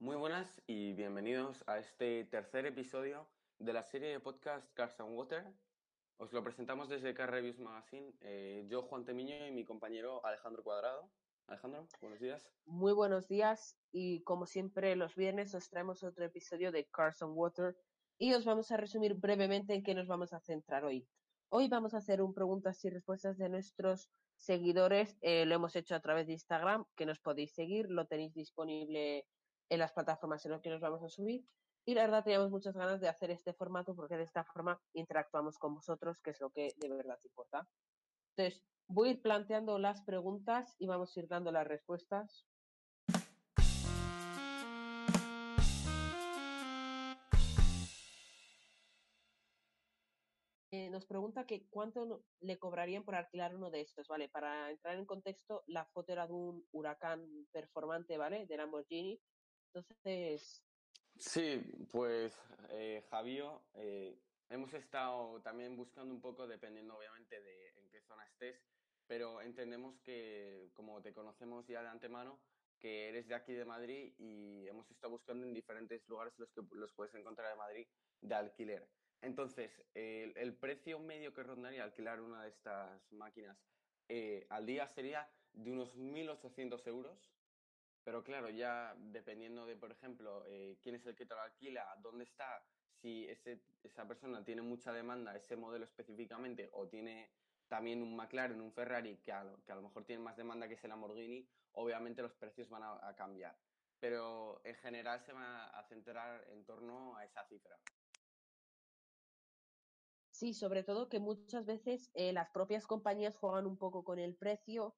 Muy buenas y bienvenidos a este tercer episodio de la serie de podcast Cars and Water. Os lo presentamos desde Car Reviews Magazine, eh, yo, Juan Temiño, y mi compañero Alejandro Cuadrado. Alejandro, buenos días. Muy buenos días y como siempre los viernes os traemos otro episodio de Cars and Water y os vamos a resumir brevemente en qué nos vamos a centrar hoy. Hoy vamos a hacer un preguntas y respuestas de nuestros seguidores. Eh, lo hemos hecho a través de Instagram, que nos podéis seguir, lo tenéis disponible en las plataformas en las que nos vamos a subir. Y la verdad teníamos muchas ganas de hacer este formato porque de esta forma interactuamos con vosotros, que es lo que de verdad importa. Entonces, voy a ir planteando las preguntas y vamos a ir dando las respuestas. Eh, nos pregunta que cuánto le cobrarían por alquilar uno de estos, ¿vale? Para entrar en contexto, la foto era de un huracán performante, ¿vale? De Lamborghini. Entonces... Sí, pues eh, eh, hemos estado también buscando un poco, dependiendo obviamente de en qué zona estés, pero entendemos que como te conocemos ya de antemano, que eres de aquí de Madrid y hemos estado buscando en diferentes lugares los que los puedes encontrar de Madrid de alquiler. Entonces, el, precio medio que rondaría alquilar una de estas máquinas eh, al día sería de unos 1.800 euros. Pero claro, ya dependiendo de, por ejemplo, eh, quién es el que te lo alquila, dónde está, si esa persona tiene mucha demanda, ese modelo específicamente, o tiene también un McLaren, un Ferrari, que a, que a lo mejor tiene más demanda que ese Lamborghini, obviamente los precios van a cambiar. Pero en general se va a centrar en torno a esa cifra. Sí, sobre todo que muchas veces eh, las propias compañías juegan un poco con el precio,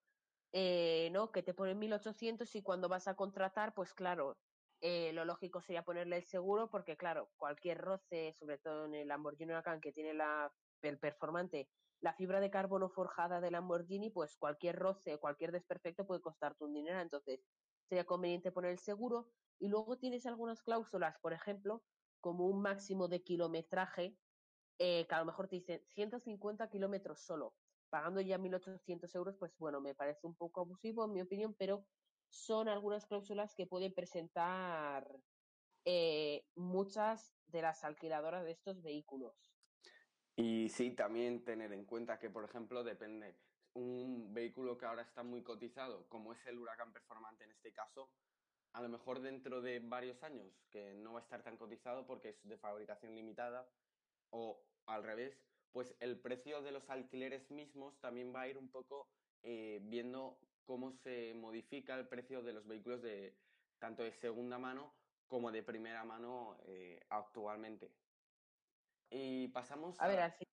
eh, ¿no? Que te ponen 1.800 y cuando vas a contratar, pues claro, eh, lo lógico sería ponerle el seguro porque claro, cualquier roce, sobre todo en el Lamborghini Huracan que tiene la, el performante, la fibra de carbono forjada de Lamborghini, pues cualquier roce, cualquier desperfecto puede costarte un dinero, entonces sería conveniente poner el seguro. Y luego tienes algunas cláusulas, por ejemplo, como un máximo de kilometraje eh, que a lo mejor te dicen 150 kilómetros solo, pagando ya 1.800 euros, pues bueno, me parece un poco abusivo en mi opinión, pero son algunas cláusulas que pueden presentar eh, muchas de las alquiladoras de estos vehículos. Y sí, también tener en cuenta que, por ejemplo, depende, un vehículo que ahora está muy cotizado, como es el Huracán Performante en este caso, a lo mejor dentro de varios años, que no va a estar tan cotizado porque es de fabricación limitada, o al revés, pues el precio de los alquileres mismos también va a ir un poco eh, viendo cómo se modifica el precio de los vehículos de tanto de segunda mano como de primera mano eh, actualmente. Y pasamos a... ver, así...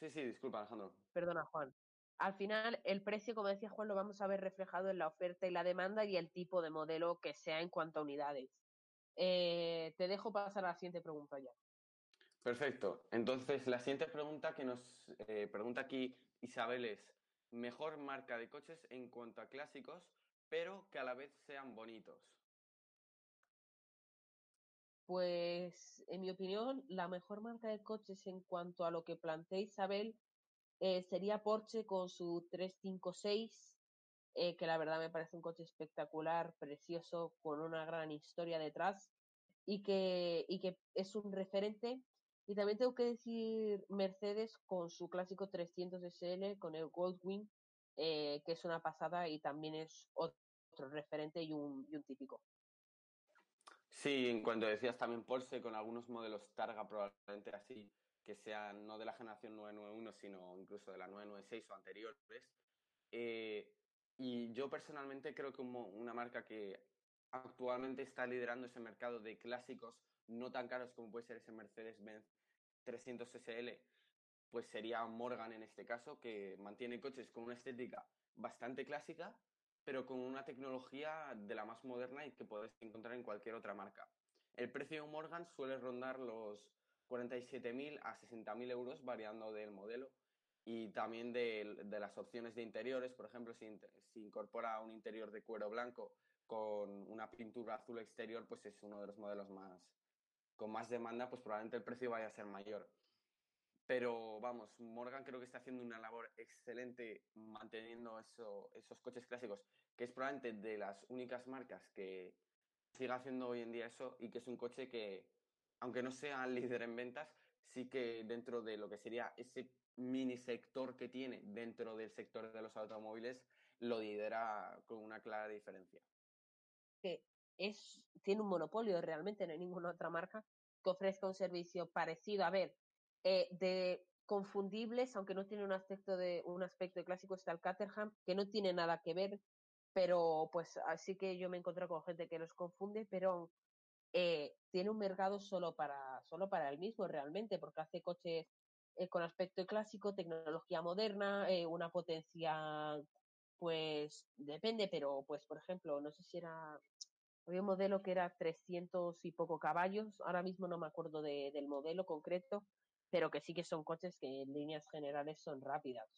Sí, sí, disculpa, Alejandro. Perdona, Juan. Al final, el precio, como decía Juan, lo vamos a ver reflejado en la oferta y la demanda y el tipo de modelo que sea en cuanto a unidades. Eh, te dejo pasar a la siguiente pregunta ya. Perfecto. Entonces, la siguiente pregunta que nos eh, pregunta aquí Isabel es, mejor marca de coches en cuanto a clásicos, pero que a la vez sean bonitos. Pues, en mi opinión, la mejor marca de coches en cuanto a lo que plantea Isabel eh, sería Porsche con su 356, eh, que la verdad me parece un coche espectacular, precioso, con una gran historia detrás y que, y que es un referente y también tengo que decir Mercedes con su clásico 300 SL, con el Goldwing, eh, que es una pasada y también es otro referente y un, típico. Sí, en cuanto decías también Porsche, con algunos modelos Targa probablemente así, que sean no de la generación 991, sino incluso de la 996 o anteriores. Eh, y yo personalmente creo que una marca que actualmente está liderando ese mercado de clásicos no tan caros como puede ser ese Mercedes-Benz 300 SL, pues sería Morgan en este caso, que mantiene coches con una estética bastante clásica, pero con una tecnología de la más moderna y que puedes encontrar en cualquier otra marca. El precio de un Morgan suele rondar los 47.000 a 60.000 euros, variando del modelo y también de, las opciones de interiores. Por ejemplo, si, incorpora un interior de cuero blanco con una pintura azul exterior, pues es uno de los modelos más, con más demanda, pues probablemente el precio vaya a ser mayor. Pero vamos, Morgan creo que está haciendo una labor excelente manteniendo eso, esos coches clásicos, que es probablemente de las únicas marcas que siga haciendo hoy en día eso y que es un coche que, aunque no sea líder en ventas, sí que dentro de lo que sería ese mini sector que tiene dentro del sector de los automóviles, lo lidera con una clara diferencia. Que es, tiene un monopolio realmente, no hay ninguna otra marca que ofrezca un servicio parecido. A ver, eh, de confundibles, aunque no tiene un aspecto de un aspecto clásico, está el Caterham, que no tiene nada que ver, pero pues así que yo me encontré con gente que los confunde, pero eh, tiene un mercado solo para, solo para el mismo realmente, porque hace coches eh, con aspecto clásico, tecnología moderna, una potencia, pues depende, pero pues por ejemplo, no sé si era había un modelo que era 300 y poco caballos, ahora mismo no me acuerdo del modelo concreto, pero que sí que son coches que en líneas generales son rápidas.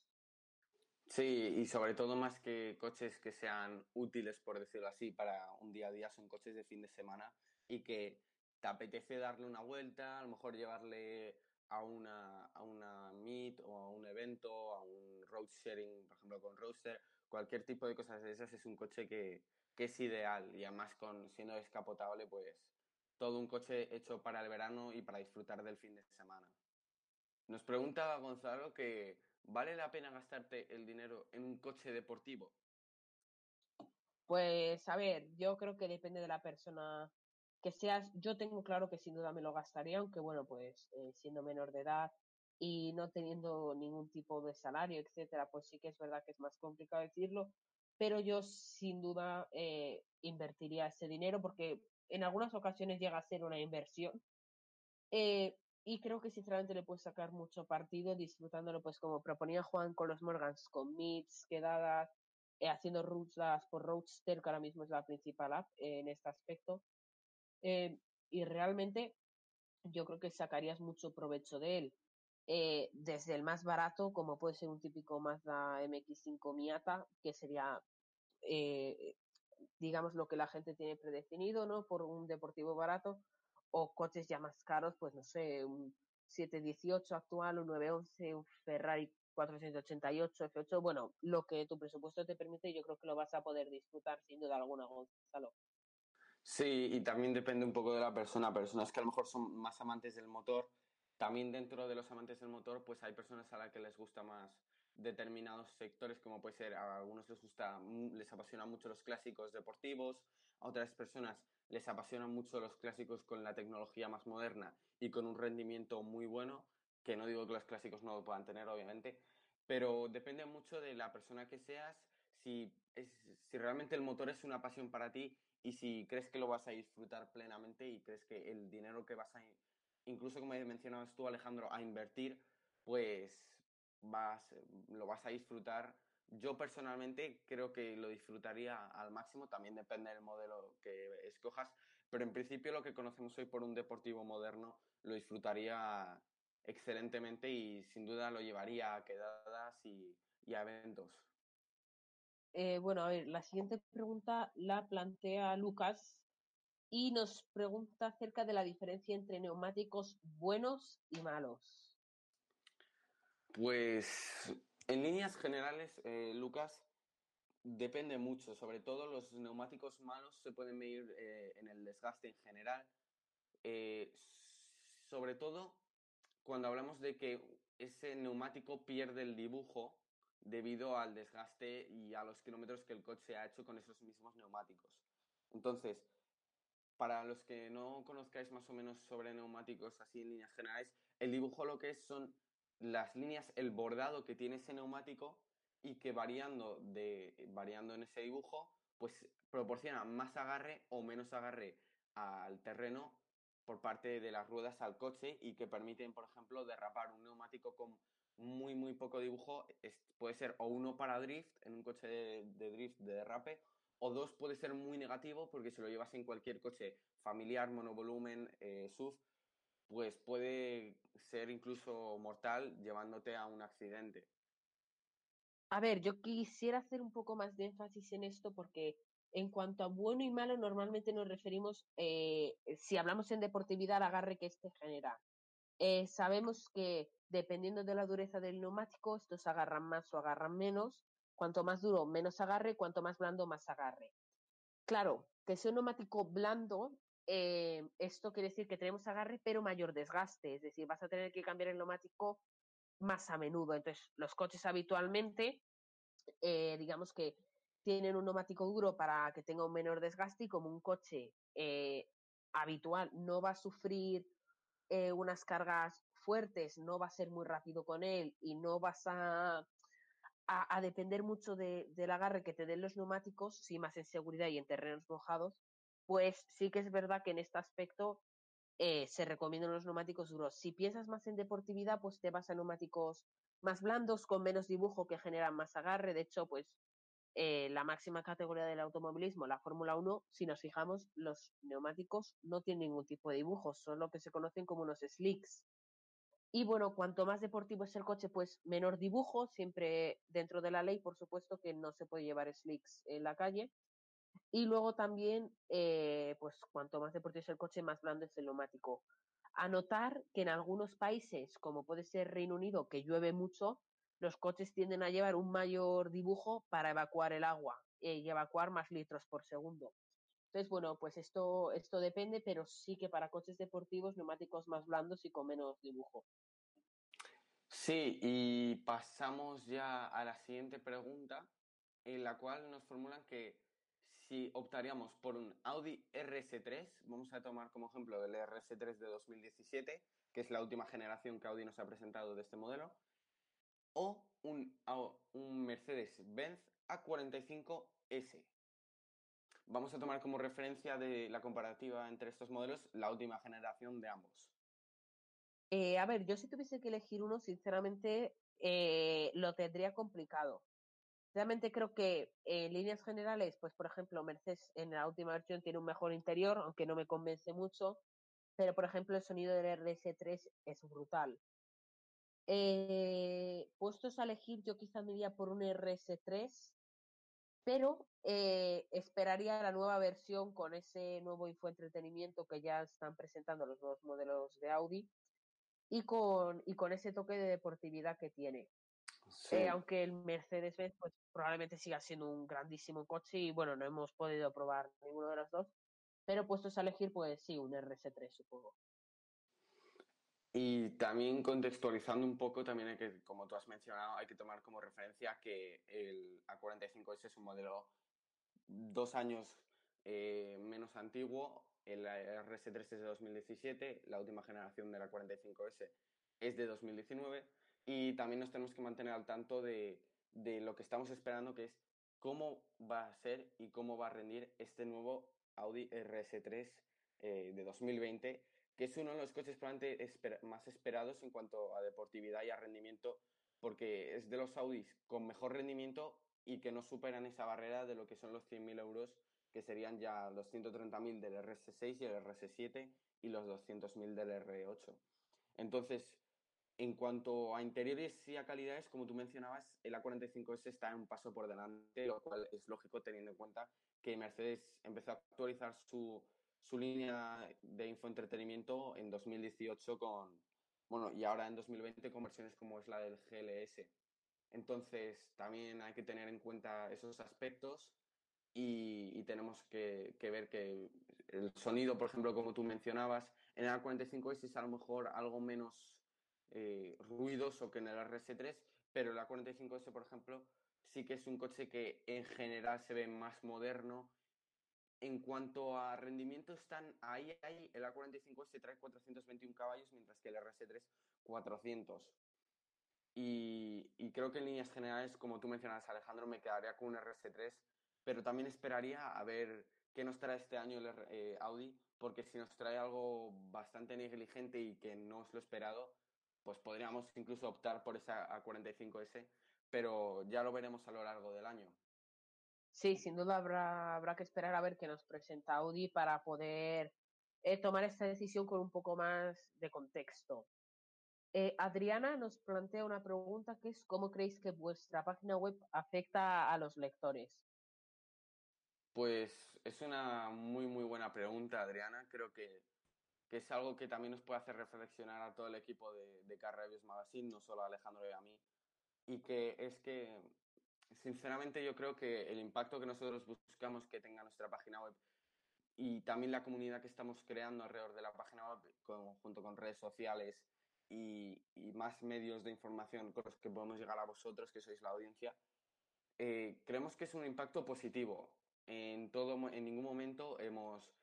Sí, y sobre todo más que coches que sean útiles, por decirlo así, para un día a día, son coches de fin de semana y que te apetece darle una vuelta, a lo mejor llevarle a una, a una meet o a un evento, a un road sharing, por ejemplo, con Roadster, cualquier tipo de cosas de esas es un coche que, que es ideal y además con siendo descapotable, pues todo un coche hecho para el verano y para disfrutar del fin de semana. Nos pregunta Gonzalo que ¿vale la pena gastarte el dinero en un coche deportivo? Pues a ver, yo creo que depende de la persona que seas. Yo tengo claro que sin duda me lo gastaría, aunque bueno, pues eh, siendo menor de edad y no teniendo ningún tipo de salario, etcétera, pues sí que es verdad que es más complicado decirlo pero yo sin duda eh, invertiría ese dinero porque en algunas ocasiones llega a ser una inversión. Eh, y creo que sinceramente le puedes sacar mucho partido disfrutándolo, pues como proponía Juan con los Morgans, con meets, quedadas, eh, haciendo rutas por Roadster, que ahora mismo es la principal app en este aspecto. Y realmente yo creo que sacarías mucho provecho de él. desde el más barato, como puede ser un típico Mazda MX5 Miata, que sería eh, digamos, lo que la gente tiene predefinido, ¿no? Por un deportivo barato, o coches ya más caros, pues no sé, un 718 actual, un 911, un Ferrari 488, F8, bueno, lo que tu presupuesto te permite, yo creo que lo vas a poder disfrutar sin duda alguna, Gonzalo. Sí, y también depende un poco de la persona. Personas que a lo mejor son más amantes del motor, también dentro de los amantes del motor, pues hay personas a las que les gusta más determinados sectores, como puede ser, a algunos les gusta, les apasionan mucho los clásicos deportivos, a otras personas les apasionan mucho los clásicos con la tecnología más moderna y con un rendimiento muy bueno, que no digo que los clásicos no lo puedan tener, obviamente, pero depende mucho de la persona que seas, si, es, si realmente el motor es una pasión para ti y si crees que lo vas a disfrutar plenamente y crees que el dinero que vas a, incluso como mencionabas tú Alejandro, a invertir, pues vas, lo vas a disfrutar. Yo personalmente creo que lo disfrutaría al máximo, también depende del modelo que escojas, pero en principio lo que conocemos hoy por un deportivo moderno lo disfrutaría excelentemente y sin duda lo llevaría a quedadas y, a eventos. Eh, bueno, a ver, la siguiente pregunta la plantea Lucas y nos pregunta acerca de la diferencia entre neumáticos buenos y malos. Pues en líneas generales, eh, Lucas, depende mucho. Sobre todo los neumáticos malos se pueden medir eh, en el desgaste en general. Sobre todo cuando hablamos de que ese neumático pierde el dibujo debido al desgaste y a los kilómetros que el coche ha hecho con esos mismos neumáticos. Entonces, para los que no conozcáis más o menos sobre neumáticos así en líneas generales, el dibujo lo que es son las líneas, el bordado que tiene ese neumático y que variando, de, variando en ese dibujo, pues proporciona más agarre o menos agarre al terreno por parte de las ruedas al coche y que permiten, por ejemplo, derrapar un neumático con muy, muy poco dibujo. puede ser o uno para drift, en un coche de, drift de derrape, o dos puede ser muy negativo porque si lo llevas en cualquier coche familiar, monovolumen, eh, SUV, pues puede ser incluso mortal llevándote a un accidente. A ver, yo quisiera hacer un poco más de énfasis en esto porque en cuanto a bueno y malo, normalmente nos referimos, eh, si hablamos en deportividad, al agarre que este genera. Eh, sabemos que dependiendo de la dureza del neumático, estos agarran más o agarran menos. Cuanto más duro, menos agarre, cuanto más blando, más agarre. Claro, que sea un neumático blando, eh, esto quiere decir que tenemos agarre pero mayor desgaste, es decir, vas a tener que cambiar el neumático más a menudo. Entonces, los coches habitualmente, eh, digamos que tienen un neumático duro para que tenga un menor desgaste y como un coche habitual no va a sufrir eh, unas cargas fuertes, no va a ser muy rápido con él y no vas a, a, depender mucho de, del agarre que te den los neumáticos, sí más en seguridad y en terrenos mojados, pues sí que es verdad que en este aspecto eh, se recomiendan los neumáticos duros. Si piensas más en deportividad, pues te vas a neumáticos más blandos, con menos dibujo, que generan más agarre. De hecho, pues eh, la máxima categoría del automovilismo, la Fórmula 1, si nos fijamos, los neumáticos no tienen ningún tipo de dibujo, son lo que se conocen como unos slicks. Y bueno, cuanto más deportivo es el coche, pues menor dibujo, siempre dentro de la ley, por supuesto que no se puede llevar slicks en la calle. Y luego también, eh, pues cuanto más deportivo es el coche, más blando es el neumático. Anotar que en algunos países, como puede ser Reino Unido, que llueve mucho, los coches tienden a llevar un mayor dibujo para evacuar el agua eh, y evacuar más litros por segundo. Entonces, bueno, pues esto, esto depende, pero sí que para coches deportivos, neumáticos más blandos y con menos dibujo. Sí, y pasamos ya a la siguiente pregunta, en la cual nos formulan que si optaríamos por un Audi RS3, vamos a tomar como ejemplo el RS3 de 2017, que es la última generación que Audi nos ha presentado de este modelo, o un, un Mercedes-Benz A45S. Vamos a tomar como referencia de la comparativa entre estos modelos la última generación de ambos. Eh, a ver, yo si tuviese que elegir uno, sinceramente eh, lo tendría complicado. Realmente creo que en líneas generales, pues por ejemplo, Mercedes en la última versión tiene un mejor interior, aunque no me convence mucho, pero por ejemplo el sonido del RS3 es brutal. Eh, puestos a elegir, yo quizá me iría por un RS3, pero eh, esperaría la nueva versión con ese nuevo infoentretenimiento que ya están presentando los nuevos modelos de Audi y con, y con ese toque de deportividad que tiene. Eh, aunque el Mercedes-Benz pues, probablemente siga siendo un grandísimo coche y bueno, no hemos podido probar ninguno de los dos, pero puestos a elegir, pues sí, un RS3 supongo. Y también contextualizando un poco, también hay que, como tú has mencionado, hay que tomar como referencia que el A45S es un modelo dos años eh, menos antiguo, el RS3 es de 2017, la última generación del A45S es de 2019 y también nos tenemos que mantener al tanto de, de lo que estamos esperando, que es cómo va a ser y cómo va a rendir este nuevo Audi RS3 eh, de 2020 que es uno de los coches más esperados en cuanto a deportividad y a rendimiento, porque es de los Audis con mejor rendimiento y que no superan esa barrera de lo que son los 100.000 euros, que serían ya los 130.000 del RS6 y el RS7 y los 200.000 del R8. Entonces, en cuanto a interiores y a calidades, como tú mencionabas, el A45S está un paso por delante, lo cual es lógico teniendo en cuenta que Mercedes empezó a actualizar su, su línea de infoentretenimiento en 2018 con, bueno, y ahora en 2020 con versiones como es la del GLS. Entonces, también hay que tener en cuenta esos aspectos y, tenemos que, ver que el sonido, por ejemplo, como tú mencionabas, en el A45S es a lo mejor algo menos eh, ruidoso que en el RS3, pero el A45S, por ejemplo, sí que es un coche que en general se ve más moderno en cuanto a rendimiento, están ahí, ahí. El A45S trae 421 caballos, mientras que el RS3 400. Y, creo que en líneas generales, como tú mencionas, Alejandro, me quedaría con un RS3, pero también esperaría a ver qué nos trae este año el eh, Audi, porque si nos trae algo bastante negligente y que no es lo esperado, pues podríamos incluso optar por esa A45S, pero ya lo veremos a lo largo del año. Sí, sin duda habrá, habrá que esperar a ver qué nos presenta Audi para poder eh, tomar esta decisión con un poco más de contexto. Eh, Adriana nos plantea una pregunta que es ¿cómo creéis que vuestra página web afecta a los lectores? Pues es una muy muy buena pregunta, Adriana. Creo que, que es algo que también nos puede hacer reflexionar a todo el equipo de, de Magazine, no solo a Alejandro y a mí. Y que es que sinceramente yo creo que el impacto que nosotros buscamos que tenga nuestra página web y también la comunidad que estamos creando alrededor de la página web, junto con redes sociales y, más medios de información con los que podemos llegar a vosotros, que sois la audiencia, eh, creemos que es un impacto positivo. En, todo, en ningún momento hemos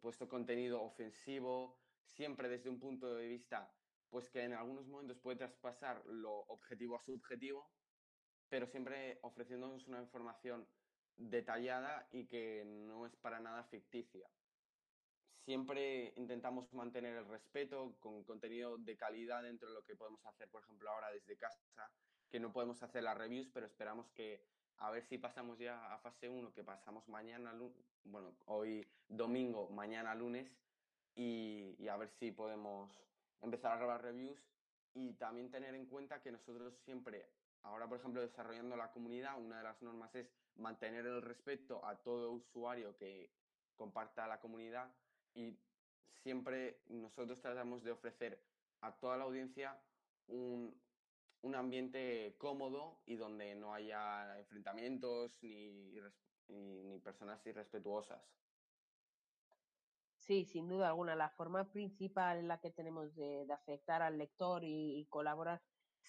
puesto contenido ofensivo, siempre desde un punto de vista pues que en algunos momentos puede traspasar lo objetivo a subjetivo, pero siempre ofreciéndonos una información detallada y que no es para nada ficticia. Siempre intentamos mantener el respeto con contenido de calidad dentro de lo que podemos hacer, por ejemplo, ahora desde casa, que no podemos hacer las reviews, pero esperamos que a ver si pasamos ya a fase 1, que pasamos mañana, bueno, hoy domingo, mañana lunes, y, y a ver si podemos empezar a grabar reviews y también tener en cuenta que nosotros siempre, ahora por ejemplo desarrollando la comunidad, una de las normas es mantener el respeto a todo usuario que comparta la comunidad y siempre nosotros tratamos de ofrecer a toda la audiencia un, un ambiente cómodo y donde no haya enfrentamientos ni, ni personas irrespetuosas. Sí, sin duda alguna. La forma principal en la que tenemos de, afectar al lector y, colaborar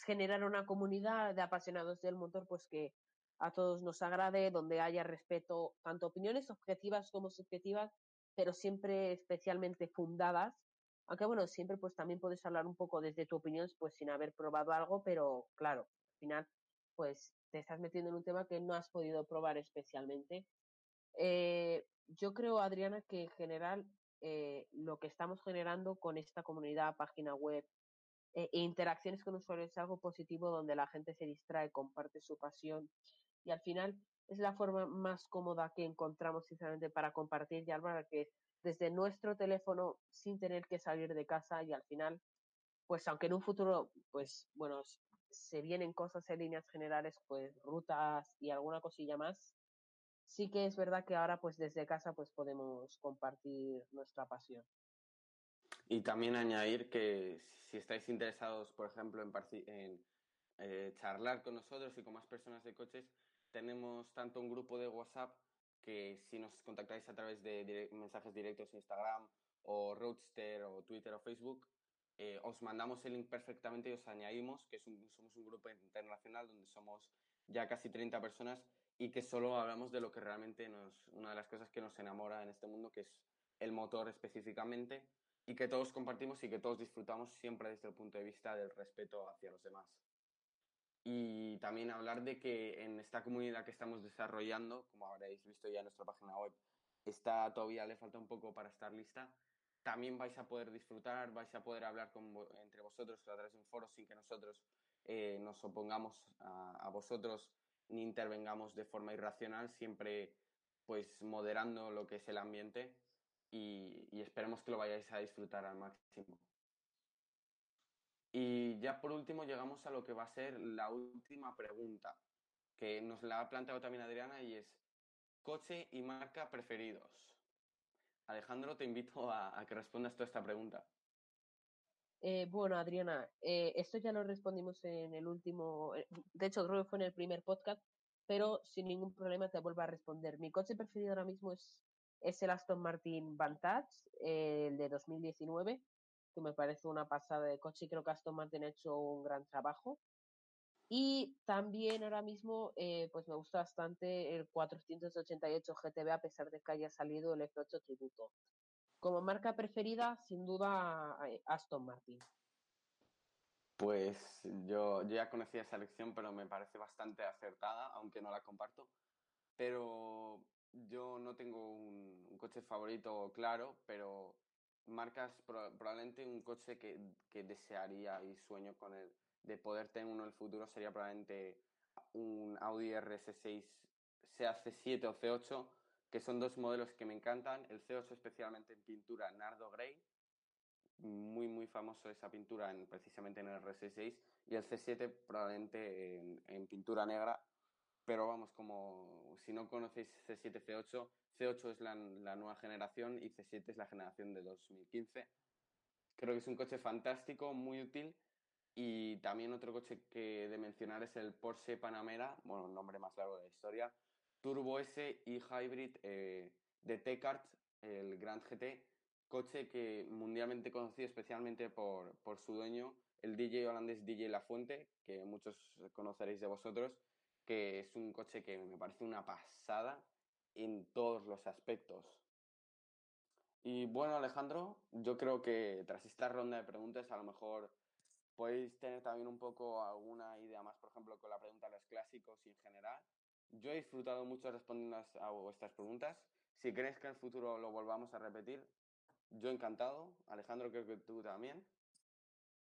generar una comunidad de apasionados del motor, pues que a todos nos agrade, donde haya respeto, tanto opiniones objetivas como subjetivas, pero siempre especialmente fundadas. Aunque bueno, siempre pues también puedes hablar un poco desde tu opinión, pues sin haber probado algo, pero claro, al final pues te estás metiendo en un tema que no has podido probar especialmente. Eh, yo creo, Adriana, que en general eh, lo que estamos generando con esta comunidad, página web e interacciones con usuarios es algo positivo donde la gente se distrae, comparte su pasión y al final es la forma más cómoda que encontramos sinceramente para compartir y hablar que desde nuestro teléfono sin tener que salir de casa y al final pues aunque en un futuro pues bueno se vienen cosas en líneas generales pues rutas y alguna cosilla más sí que es verdad que ahora pues desde casa pues podemos compartir nuestra pasión. Y también añadir que si estáis interesados, por ejemplo, en, en eh, charlar con nosotros y con más personas de coches, tenemos tanto un grupo de WhatsApp que si nos contactáis a través de mensajes directos en Instagram o Roadster o Twitter o Facebook, eh, os mandamos el link perfectamente y os añadimos que somos un grupo internacional donde somos ya casi 30 personas y que solo hablamos de lo que realmente nos, una de las cosas que nos enamora en este mundo, que es el motor específicamente, y que todos compartimos y que todos disfrutamos siempre desde el punto de vista del respeto hacia los demás. Y también hablar de que en esta comunidad que estamos desarrollando, como habréis visto ya en nuestra página web, está todavía le falta un poco para estar lista. También vais a poder disfrutar, vais a poder hablar con, entre vosotros a través de un foro sin que nosotros eh, nos opongamos a, a vosotros ni intervengamos de forma irracional, siempre pues moderando lo que es el ambiente y, esperemos que lo vayáis a disfrutar al máximo. Y ya por último llegamos a lo que va a ser la última pregunta, que nos la ha planteado también Adriana y es coche y marca preferidos. Alejandro, te invito a, a que respondas toda esta pregunta. Eh, bueno, Adriana, eh, esto ya lo respondimos en el último, eh, de hecho creo que fue en el primer podcast, pero sin ningún problema te vuelvo a responder. Mi coche preferido ahora mismo es, es el Aston Martin Vantage, el de 2019, que me parece una pasada de coche y creo que Aston Martin ha hecho un gran trabajo. Y también ahora mismo, pues me gusta bastante el 488 GTB a pesar de que haya salido el F8 Tributo. Como marca preferida, sin duda, eh, Aston Martin. Pues yo, ya conocía esa elección, pero me parece bastante acertada, aunque no la comparto. Pero yo no tengo un, coche favorito claro, pero marcas probablemente un coche que, que, desearía y sueño con el de poder tener uno en el futuro sería probablemente un Audi RS6, sea C7 o C8, que son dos modelos que me encantan. El C8 especialmente en pintura Nardo Grey, muy muy famoso esa pintura en, precisamente en el RS6 y el C7 probablemente en, pintura negra, pero vamos, como si no conocéis C7, C8, C8 es la, nueva generación y C7 es la generación de 2015. Creo que es un coche fantástico, muy útil y también otro coche que de mencionar es el Porsche Panamera, bueno, un nombre más largo de la historia, Turbo S y Hybrid eh, de Tecart el Grand GT, coche que mundialmente conocido especialmente por, por su dueño, el DJ holandés DJ La Fuente, que muchos conoceréis de vosotros, que es un coche que me parece una pasada en todos los aspectos. Y bueno, Alejandro, yo creo que tras esta ronda de preguntas a lo mejor podéis tener también un poco alguna idea más, por ejemplo, con la pregunta de los clásicos y en general. Yo he disfrutado mucho respondiendo a vuestras preguntas. Si crees que en el futuro lo volvamos a repetir, yo encantado. Alejandro, creo que tú también.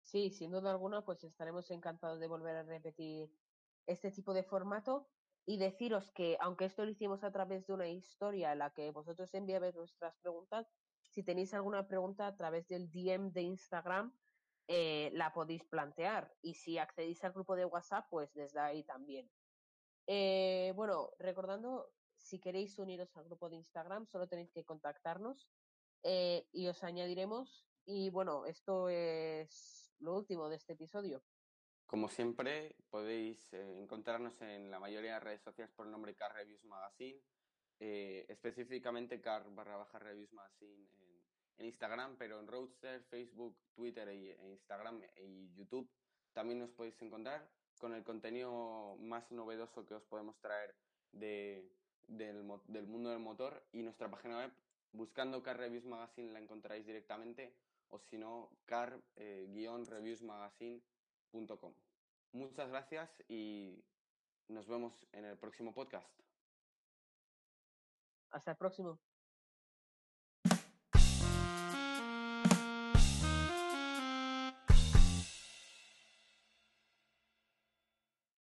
Sí, sin duda alguna, pues estaremos encantados de volver a repetir este tipo de formato y deciros que, aunque esto lo hicimos a través de una historia en la que vosotros enviáis vuestras preguntas, si tenéis alguna pregunta a través del DM de Instagram, eh, la podéis plantear. Y si accedéis al grupo de WhatsApp, pues desde ahí también. Eh, bueno, recordando, si queréis uniros al grupo de Instagram, solo tenéis que contactarnos eh, y os añadiremos. Y bueno, esto es lo último de este episodio. Como siempre, podéis encontrarnos en la mayoría de redes sociales por el nombre Car Reviews Magazine, específicamente Car barra baja Reviews Magazine en, en Instagram, pero en Roadster, Facebook, Twitter e Instagram y YouTube también nos podéis encontrar con el contenido más novedoso que os podemos traer de, del, del, mundo del motor y nuestra página web, buscando Car Reviews Magazine la encontraréis directamente o si no, car-reviewsmagazine.com. Muchas gracias y nos vemos en el próximo podcast. Hasta el próximo.